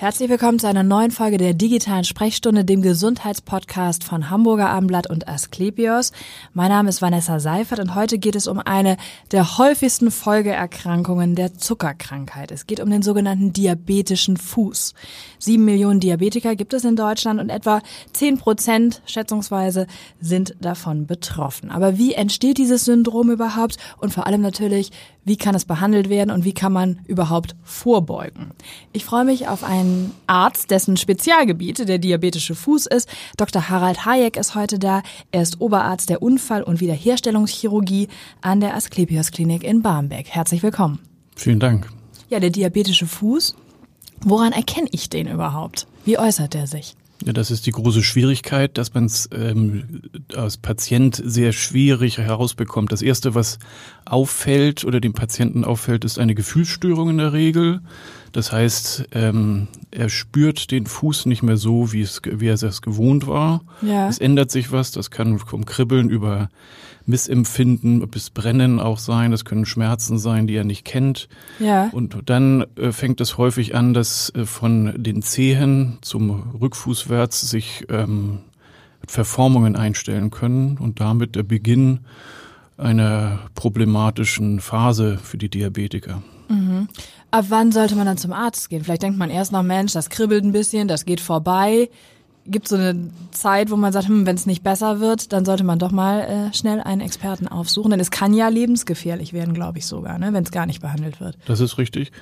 Herzlich willkommen zu einer neuen Folge der digitalen Sprechstunde, dem Gesundheitspodcast von Hamburger Abendblatt und Asklepios. Mein Name ist Vanessa Seifert und heute geht es um eine der häufigsten Folgeerkrankungen der Zuckerkrankheit. Es geht um den sogenannten diabetischen Fuß. Sieben Millionen Diabetiker gibt es in Deutschland und etwa zehn Prozent schätzungsweise sind davon betroffen. Aber wie entsteht dieses Syndrom überhaupt und vor allem natürlich, wie kann es behandelt werden und wie kann man überhaupt vorbeugen? Ich freue mich auf einen Arzt, dessen Spezialgebiet der diabetische Fuß ist. Dr. Harald Hayek ist heute da. Er ist Oberarzt der Unfall- und Wiederherstellungschirurgie an der Asklepios Klinik in Barmbek. Herzlich willkommen. Vielen Dank. Ja, der diabetische Fuß. Woran erkenne ich den überhaupt? Wie äußert er sich? Ja, das ist die große Schwierigkeit, dass man es ähm, als Patient sehr schwierig herausbekommt. Das Erste, was auffällt oder dem Patienten auffällt, ist eine Gefühlsstörung in der Regel. Das heißt, ähm, er spürt den Fuß nicht mehr so, wie, es, wie er es gewohnt war. Ja. Es ändert sich was, das kann vom Kribbeln über Missempfinden bis Brennen auch sein. Das können Schmerzen sein, die er nicht kennt. Ja. Und dann äh, fängt es häufig an, dass äh, von den Zehen zum Rückfußwärts sich ähm, Verformungen einstellen können und damit der Beginn einer problematischen Phase für die Diabetiker. Mhm. Ab wann sollte man dann zum Arzt gehen? Vielleicht denkt man erst noch, Mensch, das kribbelt ein bisschen, das geht vorbei. Gibt so eine Zeit, wo man sagt, hm, wenn es nicht besser wird, dann sollte man doch mal äh, schnell einen Experten aufsuchen, denn es kann ja lebensgefährlich werden, glaube ich sogar, ne, wenn es gar nicht behandelt wird. Das ist richtig.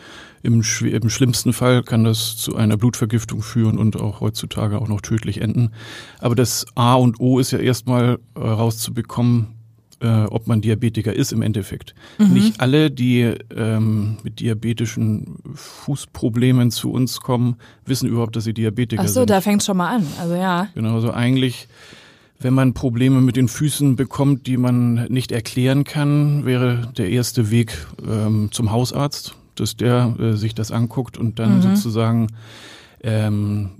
Im, Im schlimmsten Fall kann das zu einer Blutvergiftung führen und auch heutzutage auch noch tödlich enden. Aber das A und O ist ja erstmal äh, rauszubekommen, äh, ob man Diabetiker ist im Endeffekt. Mhm. Nicht alle, die ähm, mit diabetischen Fußproblemen zu uns kommen, wissen überhaupt, dass sie Diabetiker sind. Ach so, sind. da fängt schon mal an. Also ja. Genau, also eigentlich wenn man Probleme mit den Füßen bekommt, die man nicht erklären kann, wäre der erste Weg ähm, zum Hausarzt, dass der äh, sich das anguckt und dann mhm. sozusagen ähm,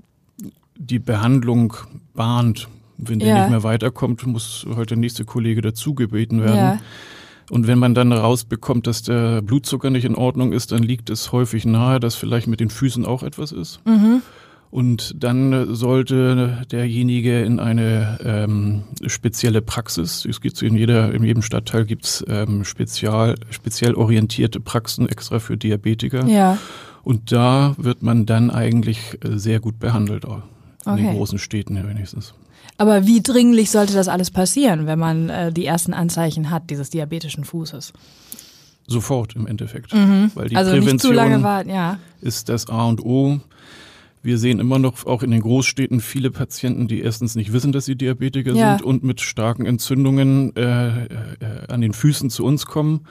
die Behandlung bahnt. Wenn der ja. nicht mehr weiterkommt, muss halt der nächste Kollege dazu gebeten werden. Ja. Und wenn man dann rausbekommt, dass der Blutzucker nicht in Ordnung ist, dann liegt es häufig nahe, dass vielleicht mit den Füßen auch etwas ist. Mhm. Und dann sollte derjenige in eine ähm, spezielle Praxis, es gibt in jeder, in jedem Stadtteil gibt's ähm, spezial, speziell orientierte Praxen extra für Diabetiker. Ja. Und da wird man dann eigentlich äh, sehr gut behandelt, auch in okay. den großen Städten wenigstens. Aber wie dringlich sollte das alles passieren, wenn man äh, die ersten Anzeichen hat dieses diabetischen Fußes? Sofort im Endeffekt. Mhm. Weil die also Prävention warten, ja. ist das A und O. Wir sehen immer noch auch in den Großstädten viele Patienten, die erstens nicht wissen, dass sie Diabetiker ja. sind und mit starken Entzündungen äh, äh, an den Füßen zu uns kommen,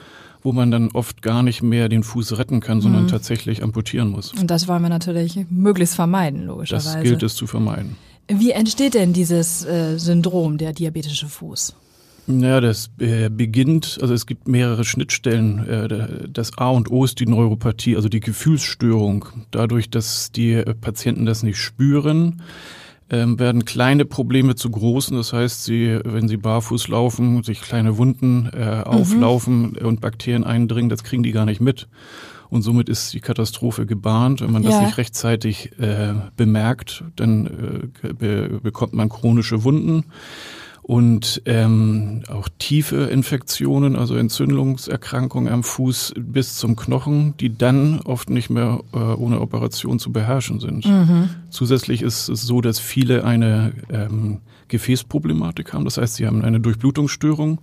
wo man dann oft gar nicht mehr den Fuß retten kann, sondern mhm. tatsächlich amputieren muss. Und das wollen wir natürlich möglichst vermeiden, logischerweise. Das gilt es zu vermeiden. Wie entsteht denn dieses äh, Syndrom, der diabetische Fuß? Ja, das äh, beginnt, also es gibt mehrere Schnittstellen. Äh, das A und O ist die Neuropathie, also die Gefühlsstörung. Dadurch, dass die äh, Patienten das nicht spüren, ähm, werden kleine Probleme zu großen. Das heißt, sie, wenn sie barfuß laufen, sich kleine Wunden äh, auflaufen mhm. und Bakterien eindringen, das kriegen die gar nicht mit. Und somit ist die Katastrophe gebahnt. Wenn man ja. das nicht rechtzeitig äh, bemerkt, dann äh, be bekommt man chronische Wunden und ähm, auch tiefe Infektionen, also Entzündungserkrankungen am Fuß bis zum Knochen, die dann oft nicht mehr äh, ohne Operation zu beherrschen sind. Mhm. Zusätzlich ist es so, dass viele eine ähm, Gefäßproblematik haben, das heißt, sie haben eine Durchblutungsstörung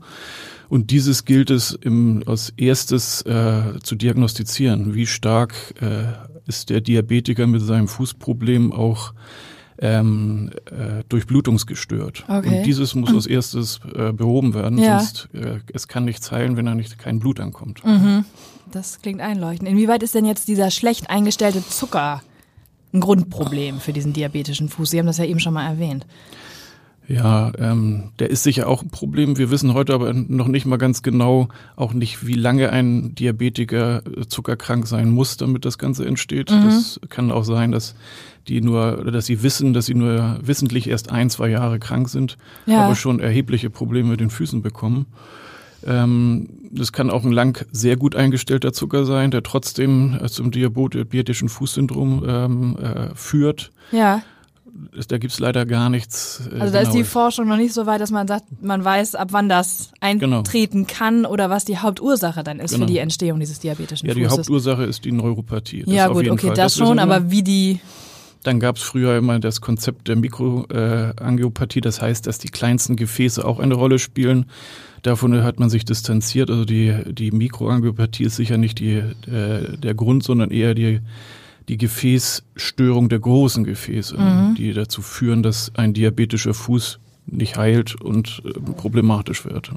und dieses gilt es im, als erstes äh, zu diagnostizieren. Wie stark äh, ist der Diabetiker mit seinem Fußproblem auch ähm, äh, durchblutungsgestört. Okay. Und dieses muss als erstes äh, behoben werden, ja. sonst äh, es kann nichts heilen, wenn da nicht kein Blut ankommt. Mhm. Das klingt einleuchtend. Inwieweit ist denn jetzt dieser schlecht eingestellte Zucker ein Grundproblem für diesen diabetischen Fuß? Sie haben das ja eben schon mal erwähnt. Ja, ähm, der ist sicher auch ein Problem. Wir wissen heute aber noch nicht mal ganz genau, auch nicht, wie lange ein Diabetiker äh, zuckerkrank sein muss, damit das Ganze entsteht. Mhm. Das kann auch sein, dass die nur, dass sie wissen, dass sie nur wissentlich erst ein, zwei Jahre krank sind, ja. aber schon erhebliche Probleme mit den Füßen bekommen. Ähm, das kann auch ein lang sehr gut eingestellter Zucker sein, der trotzdem äh, zum diabetischen Fußsyndrom ähm, äh, führt. Ja. Da gibt's leider gar nichts. Äh, also da ist die Forschung noch nicht so weit, dass man sagt, man weiß, ab wann das genau. eintreten genau. kann oder was die Hauptursache dann ist genau. für die Entstehung dieses diabetischen ja, Fußes. Ja, die Hauptursache ist die Neuropathie. Das ja gut, okay, Fall. das, das schon, aber wie die dann gab es früher immer das Konzept der Mikroangiopathie, das heißt, dass die kleinsten Gefäße auch eine Rolle spielen. Davon hat man sich distanziert. Also die, die Mikroangiopathie ist sicher nicht die, äh, der Grund, sondern eher die, die Gefäßstörung der großen Gefäße, mhm. die dazu führen, dass ein diabetischer Fuß nicht heilt und äh, problematisch wird.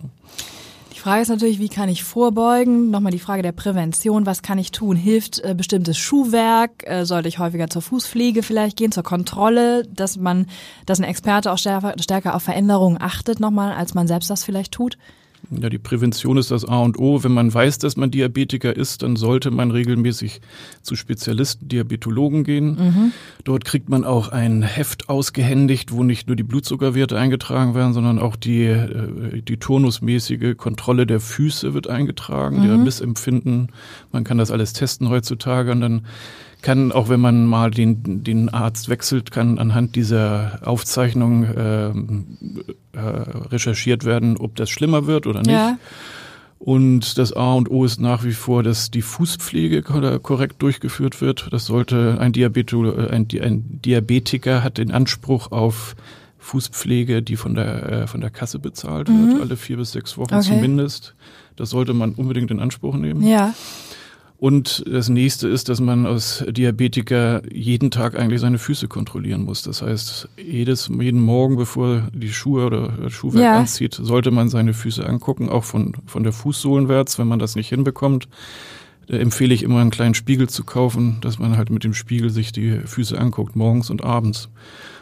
Die Frage ist natürlich, wie kann ich vorbeugen? Nochmal die Frage der Prävention. Was kann ich tun? Hilft äh, bestimmtes Schuhwerk? Äh, sollte ich häufiger zur Fußpflege vielleicht gehen, zur Kontrolle, dass man, dass ein Experte auch stärker, stärker auf Veränderungen achtet, nochmal, als man selbst das vielleicht tut? Ja, die Prävention ist das A und O. Wenn man weiß, dass man Diabetiker ist, dann sollte man regelmäßig zu Spezialisten, Diabetologen gehen. Mhm. Dort kriegt man auch ein Heft ausgehändigt, wo nicht nur die Blutzuckerwerte eingetragen werden, sondern auch die, äh, die turnusmäßige Kontrolle der Füße wird eingetragen, mhm. der Missempfinden. Man kann das alles testen heutzutage und dann kann, auch wenn man mal den, den Arzt wechselt, kann anhand dieser Aufzeichnung äh, äh, recherchiert werden, ob das schlimmer wird oder nicht. Ja. Und das A und O ist nach wie vor, dass die Fußpflege korrekt durchgeführt wird. Das sollte ein, Diabeto, ein, ein Diabetiker hat den Anspruch auf Fußpflege, die von der, äh, von der Kasse bezahlt mhm. wird, alle vier bis sechs Wochen okay. zumindest. Das sollte man unbedingt in Anspruch nehmen. Ja. Und das nächste ist, dass man als Diabetiker jeden Tag eigentlich seine Füße kontrollieren muss. Das heißt, jedes, jeden Morgen, bevor die Schuhe oder Schuhwerk ja. anzieht, sollte man seine Füße angucken, auch von, von der Fußsohlenwärts, wenn man das nicht hinbekommt. Da empfehle ich immer einen kleinen Spiegel zu kaufen, dass man halt mit dem Spiegel sich die Füße anguckt, morgens und abends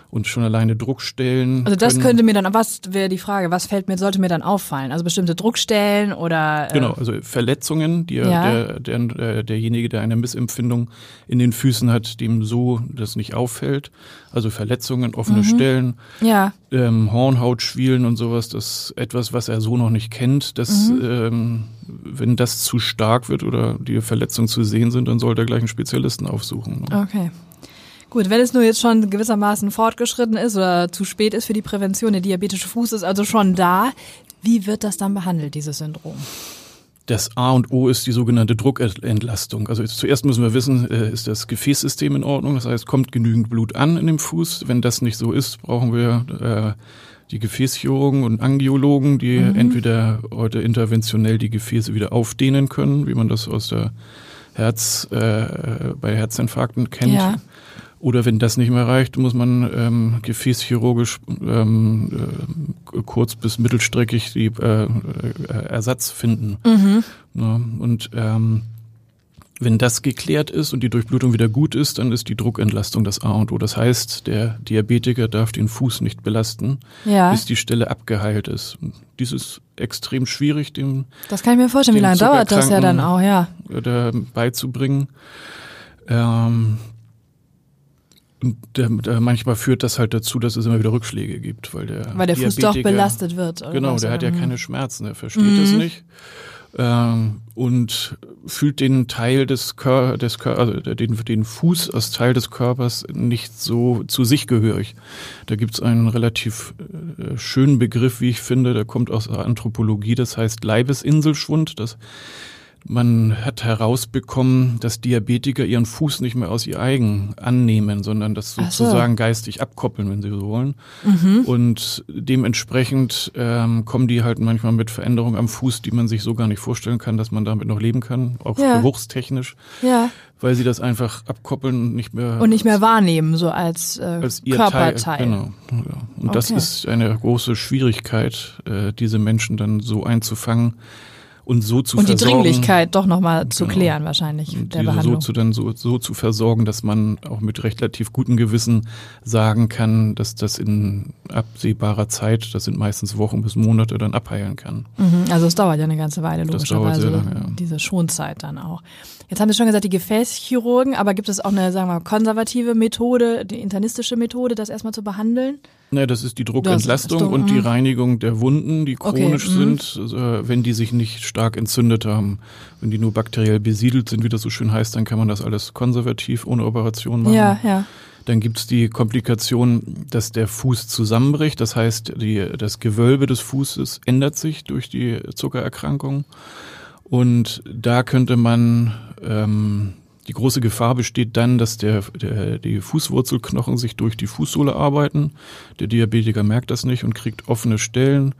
und schon alleine Druckstellen. Also das könnte mir dann, was wäre die Frage, was fällt mir, sollte mir dann auffallen? Also bestimmte Druckstellen oder äh Genau, also Verletzungen, die ja. der, der, derjenige, der eine Missempfindung in den Füßen hat, dem so das nicht auffällt. Also Verletzungen, offene mhm. Stellen, ja. ähm, Hornhautschwielen und sowas, das ist etwas, was er so noch nicht kennt. Das, mhm. ähm, wenn das zu stark wird oder die Verletzungen zu sehen sind, dann sollte er gleich einen Spezialisten aufsuchen. Ne? Okay. Gut, wenn es nur jetzt schon gewissermaßen fortgeschritten ist oder zu spät ist für die Prävention, der diabetische Fuß ist also schon da, wie wird das dann behandelt, dieses Syndrom? Das A und O ist die sogenannte Druckentlastung. Also zuerst müssen wir wissen, äh, ist das Gefäßsystem in Ordnung? Das heißt, kommt genügend Blut an in dem Fuß? Wenn das nicht so ist, brauchen wir äh, die Gefäßchirurgen und Angiologen, die mhm. entweder heute interventionell die Gefäße wieder aufdehnen können, wie man das aus der Herz, äh, bei Herzinfarkten kennt. Ja. Oder wenn das nicht mehr reicht, muss man ähm, gefäßchirurgisch ähm, äh, kurz bis mittelstreckig die äh, äh, Ersatz finden. Mhm. Ja, und ähm, wenn das geklärt ist und die Durchblutung wieder gut ist, dann ist die Druckentlastung das A und O. Das heißt, der Diabetiker darf den Fuß nicht belasten, ja. bis die Stelle abgeheilt ist. Dies ist extrem schwierig, dem. Das kann ich mir vorstellen. Wie lange dauert das ja dann auch, ja? Beizubringen. Ähm, und der, der, manchmal führt das halt dazu, dass es immer wieder Rückschläge gibt, weil der weil der Fuß doch belastet wird. Oder genau, der hat ja keine Schmerzen, der versteht mhm. es nicht ähm, und fühlt den Teil des Körpers, des Kör also den, den Fuß als Teil des Körpers nicht so zu sich gehörig. Da gibt's einen relativ äh, schönen Begriff, wie ich finde, der kommt aus der Anthropologie, das heißt Leibesinselschwund. Das man hat herausbekommen, dass Diabetiker ihren Fuß nicht mehr aus ihr eigen annehmen, sondern das sozusagen so. geistig abkoppeln, wenn sie so wollen. Mhm. Und dementsprechend ähm, kommen die halt manchmal mit Veränderungen am Fuß, die man sich so gar nicht vorstellen kann, dass man damit noch leben kann, auch ja. geruchstechnisch. Ja. Weil sie das einfach abkoppeln und nicht mehr und nicht mehr wahrnehmen, so als, äh, als Körperteil. Teil, genau. Ja. Und okay. das ist eine große Schwierigkeit, äh, diese Menschen dann so einzufangen und so zu und versorgen. Und die Dringlichkeit doch nochmal zu genau. klären wahrscheinlich der Behandlung. So zu, dann so, so zu versorgen, dass man auch mit relativ gutem Gewissen sagen kann, dass das in absehbarer Zeit, das sind meistens Wochen bis Monate, dann abheilen kann. Mhm, also es dauert ja eine ganze Weile, logischerweise. Lange, ja. Diese Schonzeit dann auch. Jetzt haben Sie schon gesagt, die Gefäßchirurgen, aber gibt es auch eine, sagen wir mal, konservative Methode, die internistische Methode, das erstmal zu behandeln? Ne, das ist die Druckentlastung das, und die mhm. Reinigung der Wunden, die chronisch okay, mhm. sind, äh, wenn die sich nicht stark entzündet haben. Wenn die nur bakteriell besiedelt sind, wie das so schön heißt, dann kann man das alles konservativ ohne Operation machen. Ja, ja. Dann gibt's die Komplikation, dass der Fuß zusammenbricht. Das heißt, die, das Gewölbe des Fußes ändert sich durch die Zuckererkrankung. Und da könnte man ähm, die große Gefahr besteht dann, dass der, der, die Fußwurzelknochen sich durch die Fußsohle arbeiten. Der Diabetiker merkt das nicht und kriegt offene Stellen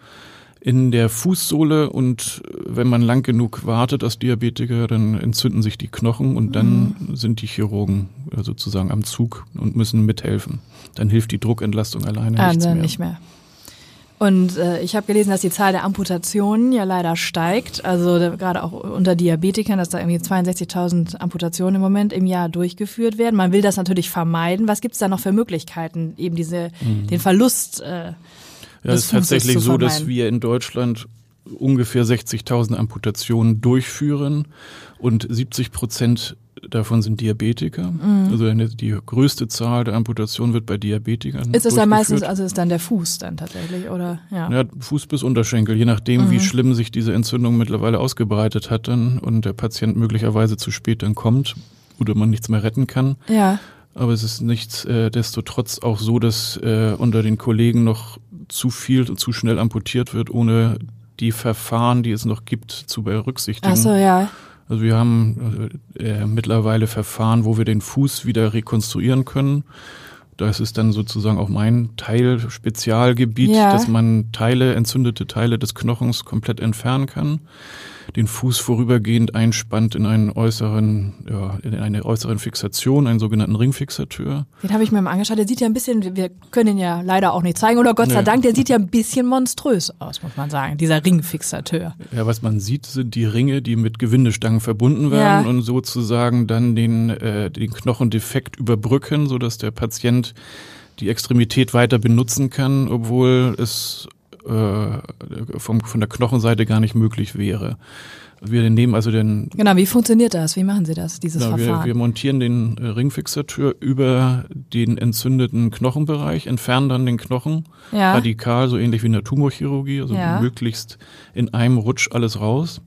in der Fußsohle und wenn man lang genug wartet als Diabetiker, dann entzünden sich die Knochen und dann mhm. sind die Chirurgen sozusagen am Zug und müssen mithelfen. Dann hilft die Druckentlastung alleine ah, nichts mehr. nicht mehr. Und äh, ich habe gelesen, dass die Zahl der Amputationen ja leider steigt. Also gerade auch unter Diabetikern, dass da irgendwie 62.000 Amputationen im Moment im Jahr durchgeführt werden. Man will das natürlich vermeiden. Was gibt's da noch für Möglichkeiten, eben diese mhm. den Verlust? Äh, ja, es ist tatsächlich so, dass wir in Deutschland ungefähr 60.000 Amputationen durchführen und 70 Prozent davon sind Diabetiker. Mhm. Also die größte Zahl der Amputationen wird bei Diabetikern. Ist es dann meistens, also ist dann der Fuß dann tatsächlich, oder? Ja, ja Fuß bis Unterschenkel, je nachdem, mhm. wie schlimm sich diese Entzündung mittlerweile ausgebreitet hat dann und der Patient möglicherweise zu spät dann kommt oder man nichts mehr retten kann. Ja. Aber es ist nichtsdestotrotz auch so, dass äh, unter den Kollegen noch zu viel und zu schnell amputiert wird, ohne die Verfahren, die es noch gibt, zu berücksichtigen. Ach so, ja. Also wir haben äh, mittlerweile Verfahren, wo wir den Fuß wieder rekonstruieren können. Das ist dann sozusagen auch mein Teil Spezialgebiet, ja. dass man Teile, entzündete Teile des Knochens komplett entfernen kann den Fuß vorübergehend einspannt in einen äußeren, ja, in eine äußeren Fixation, einen sogenannten Ringfixateur. Den habe ich mir mal angeschaut. Der sieht ja ein bisschen, wir können ihn ja leider auch nicht zeigen, oder Gott sei nee. Dank, der sieht ja ein bisschen monströs aus, muss man sagen, dieser Ringfixateur. Ja, was man sieht, sind die Ringe, die mit Gewindestangen verbunden werden ja. und sozusagen dann den, äh, den Knochendefekt überbrücken, sodass der Patient die Extremität weiter benutzen kann, obwohl es äh, vom, von der Knochenseite gar nicht möglich wäre. Wir nehmen also den. Genau, wie funktioniert das? Wie machen Sie das, dieses genau, Verfahren? Wir, wir montieren den äh, Ringfixateur über den entzündeten Knochenbereich, entfernen dann den Knochen ja. radikal, so ähnlich wie in der Tumorchirurgie, also ja. möglichst in einem Rutsch alles raus.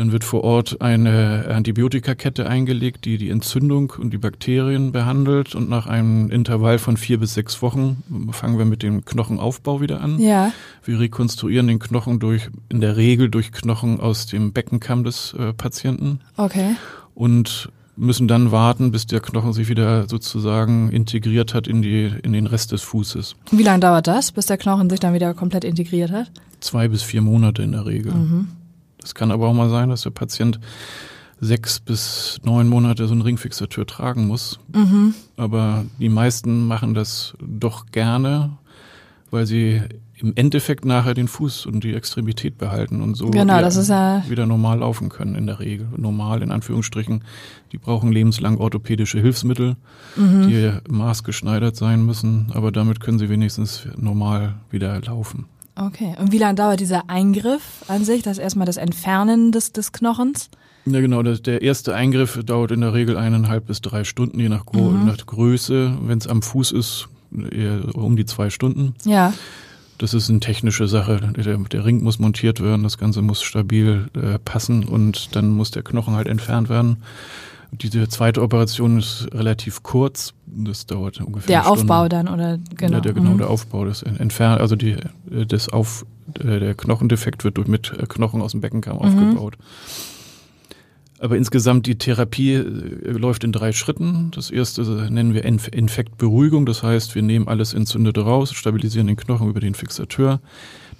Dann wird vor Ort eine Antibiotikakette eingelegt, die die Entzündung und die Bakterien behandelt. Und nach einem Intervall von vier bis sechs Wochen fangen wir mit dem Knochenaufbau wieder an. Ja. Wir rekonstruieren den Knochen durch, in der Regel durch Knochen aus dem Beckenkamm des äh, Patienten. Okay. Und müssen dann warten, bis der Knochen sich wieder sozusagen integriert hat in, die, in den Rest des Fußes. Wie lange dauert das, bis der Knochen sich dann wieder komplett integriert hat? Zwei bis vier Monate in der Regel. Mhm. Es kann aber auch mal sein, dass der Patient sechs bis neun Monate so einen Ringfixateur tragen muss. Mhm. Aber die meisten machen das doch gerne, weil sie im Endeffekt nachher den Fuß und die Extremität behalten und so genau, das ja wieder normal laufen können in der Regel. Normal in Anführungsstrichen. Die brauchen lebenslang orthopädische Hilfsmittel, mhm. die maßgeschneidert sein müssen, aber damit können sie wenigstens normal wieder laufen. Okay. Und wie lange dauert dieser Eingriff an sich? Das ist erstmal das Entfernen des, des Knochens? Ja, genau. Das, der erste Eingriff dauert in der Regel eineinhalb bis drei Stunden, je nach, mhm. nach Größe. Wenn es am Fuß ist, eher um die zwei Stunden. Ja. Das ist eine technische Sache. Der, der Ring muss montiert werden, das Ganze muss stabil äh, passen und dann muss der Knochen halt entfernt werden. Diese zweite Operation ist relativ kurz. Das dauert ungefähr. Der Aufbau dann oder genau. Ja, der, genau, mhm. der Aufbau, das Entfernen, also die, das Auf, äh, der Knochendefekt wird durch mit äh, Knochen aus dem Beckenkamm mhm. aufgebaut. Aber insgesamt die Therapie äh, läuft in drei Schritten. Das erste nennen wir Infektberuhigung. Das heißt, wir nehmen alles Entzündete raus, stabilisieren den Knochen über den Fixateur.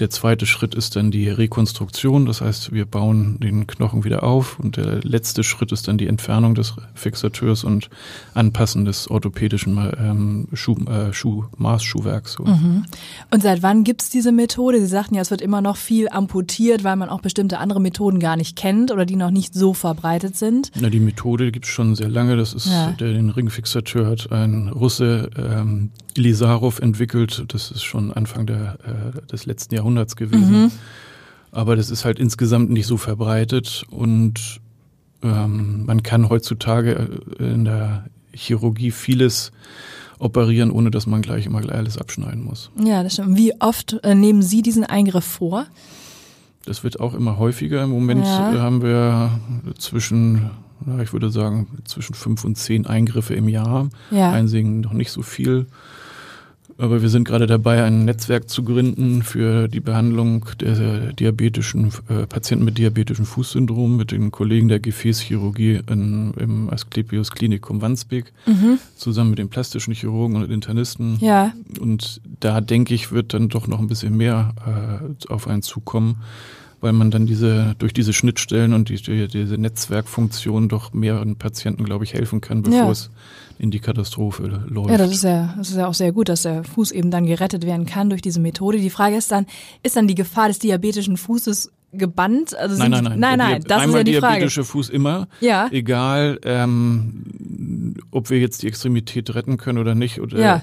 Der zweite Schritt ist dann die Rekonstruktion, das heißt, wir bauen den Knochen wieder auf und der letzte Schritt ist dann die Entfernung des Fixateurs und Anpassen des orthopädischen ähm, Schuh, äh, Schuh, Maßschuhwerks. So. Mhm. Und seit wann gibt's diese Methode? Sie sagten ja, es wird immer noch viel amputiert, weil man auch bestimmte andere Methoden gar nicht kennt oder die noch nicht so verbreitet sind. Na, die Methode gibt's schon sehr lange. Das ist ja. der den Ringfixateur hat ein Russe ähm, Lisarov entwickelt. Das ist schon Anfang der, äh, des letzten Jahrhunderts gewesen. Mhm. Aber das ist halt insgesamt nicht so verbreitet und ähm, man kann heutzutage äh, in der Chirurgie vieles operieren, ohne dass man gleich immer alles abschneiden muss. Ja, das stimmt. Wie oft äh, nehmen Sie diesen Eingriff vor? Das wird auch immer häufiger. Im Moment Ja. äh, haben wir zwischen, ich würde sagen, zwischen fünf und zehn Eingriffe im Jahr. Ja. Einsigen noch nicht so viel. Aber wir sind gerade dabei, ein Netzwerk zu gründen für die Behandlung der diabetischen äh, Patienten mit diabetischem Fußsyndrom mit den Kollegen der Gefäßchirurgie in, im Asklepios Klinikum Wandsbek, zusammen mit den plastischen Chirurgen und Internisten. Ja, Und da denke ich, wird dann doch noch ein bisschen mehr äh, auf einen zukommen, weil man dann diese durch diese Schnittstellen und die, die, diese Netzwerkfunktion doch mehreren Patienten, glaube ich, helfen kann, bevor Ja. es in die Katastrophe läuft. ja, das ist ja, das ist ja auch sehr gut, dass der Fuß eben dann gerettet werden kann durch diese Methode. Die Frage ist dann, ist dann die Gefahr des diabetischen Fußes gebannt? Also Nein, nein, nein. Nein, nein, das ist ja die Frage. diabetische Fuß immer. Ja. Egal, ähm, ob wir jetzt die Extremität retten können oder nicht. Oder, Ja.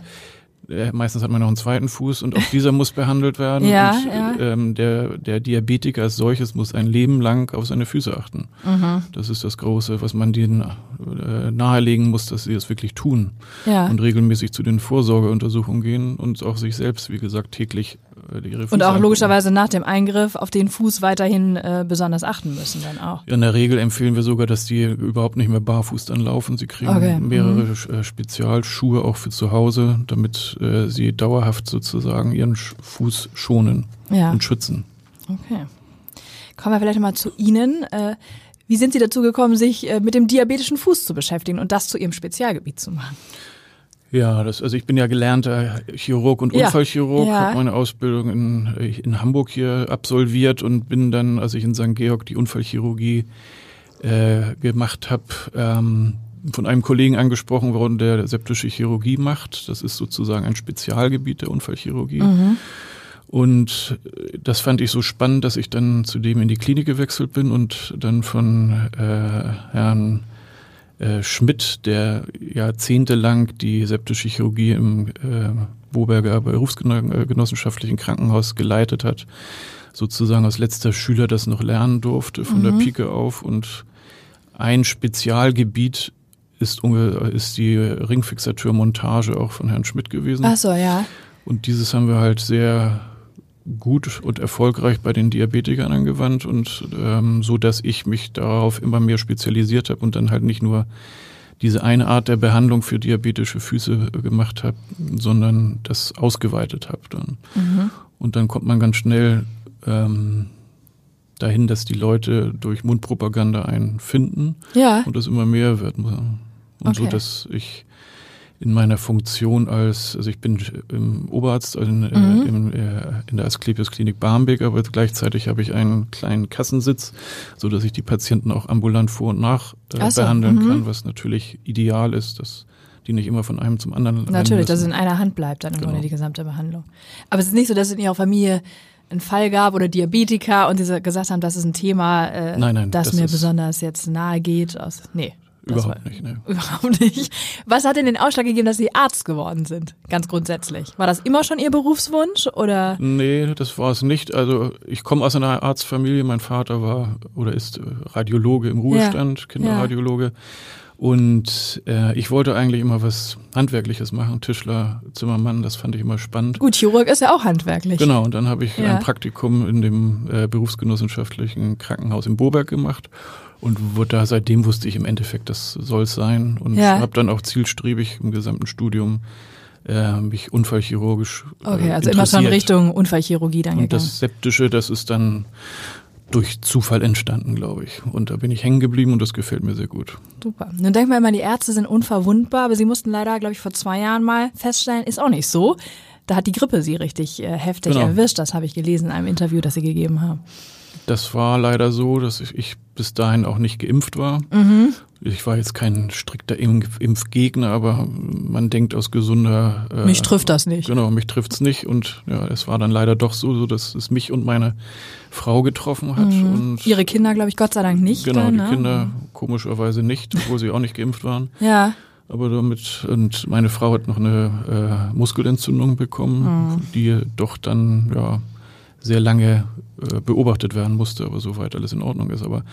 Äh, meistens hat man noch einen zweiten Fuß und auch dieser muss behandelt werden. Ja, und, ja. Ähm, der, der Diabetiker als solches muss ein Leben lang auf seine Füße achten. Mhm. Das ist das Große, was man denen äh, nahelegen muss, dass sie das wirklich tun. Ja. Und regelmäßig zu den Vorsorgeuntersuchungen gehen und auch sich selbst, wie gesagt, täglich ihre Füße Und auch logischerweise nach dem Eingriff auf den Fuß weiterhin äh, besonders achten müssen dann auch. In der Regel empfehlen wir sogar, dass die überhaupt nicht mehr barfuß dann laufen. Sie kriegen Okay, mehrere mhm. äh, Spezialschuhe auch für zu Hause, damit äh, sie dauerhaft sozusagen ihren Fuß schonen Ja. und schützen. Okay. Kommen wir vielleicht mal zu Ihnen. Äh, wie sind Sie dazu gekommen, sich äh, mit dem diabetischen Fuß zu beschäftigen und das zu Ihrem Spezialgebiet zu machen? Ja, das, also ich bin ja gelernter Chirurg und Ja. Unfallchirurg, Ja. habe meine Ausbildung in, in Hamburg hier absolviert und bin dann, als ich in St. Georg die Unfallchirurgie äh, gemacht habe, ähm, von einem Kollegen angesprochen worden, der septische Chirurgie macht. Das ist sozusagen ein Spezialgebiet der Unfallchirurgie. Und äh, das fand ich so spannend, dass ich dann zu dem in die Klinik gewechselt bin und dann von äh, Herrn äh, Schmidt, der jahrzehntelang die septische Chirurgie im äh, Boberger Berufsgenossenschaftlichen Krankenhaus geleitet hat, sozusagen als letzter Schüler das noch lernen durfte von der Pike auf. Und ein Spezialgebiet ist, ist die Ringfixaturmontage auch von Herrn Schmidt gewesen. Ach so, ja. Und dieses haben wir halt sehr gut und erfolgreich bei den Diabetikern angewandt und ähm, so, dass ich mich darauf immer mehr spezialisiert habe und dann halt nicht nur diese eine Art der Behandlung für diabetische Füße äh, gemacht habe, sondern das ausgeweitet habe dann. Und dann kommt man ganz schnell ähm, dahin, dass die Leute durch Mundpropaganda einen finden Ja. und das immer mehr wird. Und so, Okay. dass ich in meiner Funktion als, also ich bin im Oberarzt in, äh, im, äh, in der Asklepios Klinik Barmbek, aber gleichzeitig habe ich einen kleinen Kassensitz, so dass ich die Patienten auch ambulant vor und nach äh, so, behandeln mhm. kann, was natürlich ideal ist, dass die nicht immer von einem zum anderen Natürlich, dass es in einer Hand bleibt dann im Genau. Grunde die gesamte Behandlung. Aber es ist nicht so, dass es in Ihrer Familie einen Fall gab oder Diabetiker und Sie gesagt haben, das ist ein Thema, äh, Nein, nein, das, das mir besonders jetzt nahe geht. Aus, nee. Überhaupt war- nicht. Ne. Überhaupt nicht. Was hat denn den Ausschlag gegeben, dass Sie Arzt geworden sind? Ganz grundsätzlich. War das immer schon Ihr Berufswunsch oder? Nee, das war es nicht. Also ich komme aus einer Arztfamilie. Mein Vater war oder ist äh, Radiologe im Ruhestand, Kinderradiologe. Und äh, ich wollte eigentlich immer was Handwerkliches machen, Tischler, Zimmermann, das fand ich immer spannend. Gut, Chirurg ist ja auch handwerklich. Genau, und dann habe ich Ja. ein Praktikum in dem äh, berufsgenossenschaftlichen Krankenhaus in Boberg gemacht. Und wo, da seitdem wusste ich im Endeffekt, das soll es sein. Und Ja. habe dann auch zielstrebig im gesamten Studium äh, mich unfallchirurgisch äh, Okay, also immer schon. Richtung Unfallchirurgie dann Und gegangen. das Septische, das ist dann durch Zufall entstanden, glaube ich. Und da bin ich hängen geblieben und das gefällt mir sehr gut. Super. Nun denkt man immer, die Ärzte sind unverwundbar, aber sie mussten leider, glaube ich, vor zwei Jahren mal feststellen, ist auch nicht so. Da hat die Grippe sie richtig äh, heftig Genau. erwischt. Das habe ich gelesen in einem Interview, das sie gegeben haben. Das war leider so, dass ich, bis dahin auch nicht geimpft war. Mhm. Ich war jetzt kein strikter Impf Impfgegner, aber man denkt aus gesunder. Äh, Mich trifft das nicht. Genau, mich trifft's nicht. Und ja, es war dann leider doch so, so dass es mich und meine Frau getroffen hat. Und Mhm. Ihre Kinder, glaube ich, Gott sei Dank nicht. genau, dann, die ne? Kinder komischerweise nicht, obwohl sie auch nicht geimpft waren. Ja, Aber damit, und meine Frau hat noch eine äh, Muskelentzündung bekommen, die doch dann ja sehr lange äh, beobachtet werden musste, aber soweit alles in Ordnung ist. Aber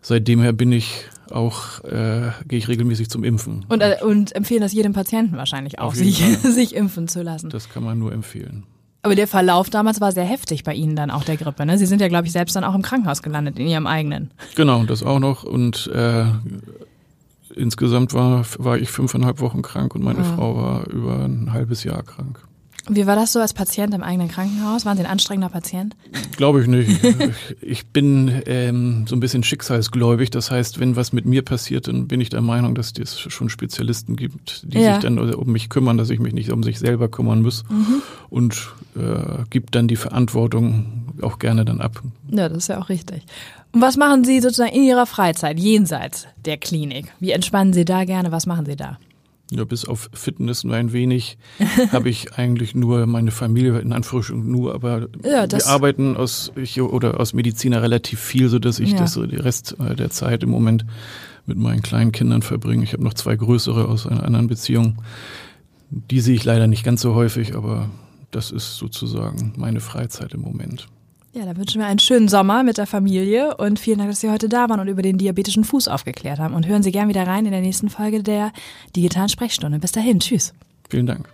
seitdem her bin ich auch äh, gehe ich regelmäßig zum Impfen. Und, äh, und empfehlen das jedem Patienten wahrscheinlich auch, sich, sich impfen zu lassen. Das kann man nur empfehlen. Aber der Verlauf damals war sehr heftig bei Ihnen dann auch der Grippe. Ne? Sie sind ja, glaube ich, selbst dann auch im Krankenhaus gelandet, in Ihrem eigenen. Genau, das auch noch. Und äh, insgesamt war, war ich fünfeinhalb Wochen krank und meine mhm. Frau war über ein halbes Jahr krank. Wie war das so als Patient im eigenen Krankenhaus? Waren Sie ein anstrengender Patient? Glaube ich nicht. ich bin ähm, so ein bisschen schicksalsgläubig. Das heißt, wenn was mit mir passiert, dann bin ich der Meinung, dass es schon Spezialisten gibt, die ja. sich dann um mich kümmern, dass ich mich nicht um sich selber kümmern muss. Mhm. Und äh, gibt dann die Verantwortung auch gerne dann ab. Ja, das ist ja auch richtig. Und was machen Sie sozusagen in Ihrer Freizeit, jenseits der Klinik? Wie entspannen Sie da gerne? Was machen Sie da? Ja, bis auf Fitness nur ein wenig habe ich eigentlich nur meine Familie, in Anführungsstrichen nur, aber ja, wir arbeiten aus ich, oder aus Mediziner relativ viel, so dass ich ja. das so den Rest äh, der Zeit im Moment mit meinen kleinen Kindern verbringe. Ich habe noch zwei größere aus einer anderen Beziehung. Die sehe ich leider nicht ganz so häufig, aber das ist sozusagen meine Freizeit im Moment. Ja, dann wünschen wir einen schönen Sommer mit der Familie und vielen Dank, dass Sie heute da waren und über den diabetischen Fuß aufgeklärt haben. Und hören Sie gern wieder rein in der nächsten Folge der digitalen Sprechstunde. Bis dahin, tschüss. Vielen Dank.